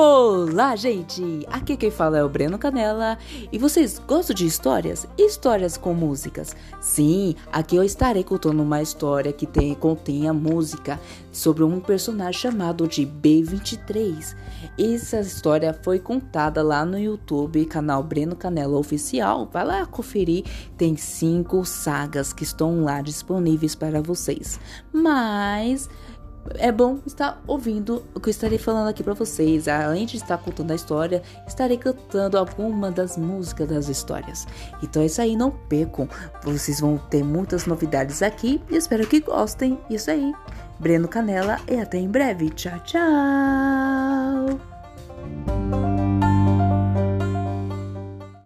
Olá, gente! Aqui quem fala é o Breno Canela e vocês gostam de histórias? Histórias com músicas? Sim, aqui eu estarei contando uma história que tem, contém a música sobre um personagem chamado de B23. Essa história foi contada lá no YouTube, canal Breno Canela Oficial. Vai lá conferir, tem cinco sagas que estão lá disponíveis para vocês. Mas é bom estar ouvindo o que eu estarei falando aqui para vocês. Além de estar contando a história, estarei cantando alguma das músicas das histórias. Então é isso aí, não percam. Vocês vão ter muitas novidades aqui e espero que gostem. Isso aí. Breno Canela e até em breve. Tchau, tchau.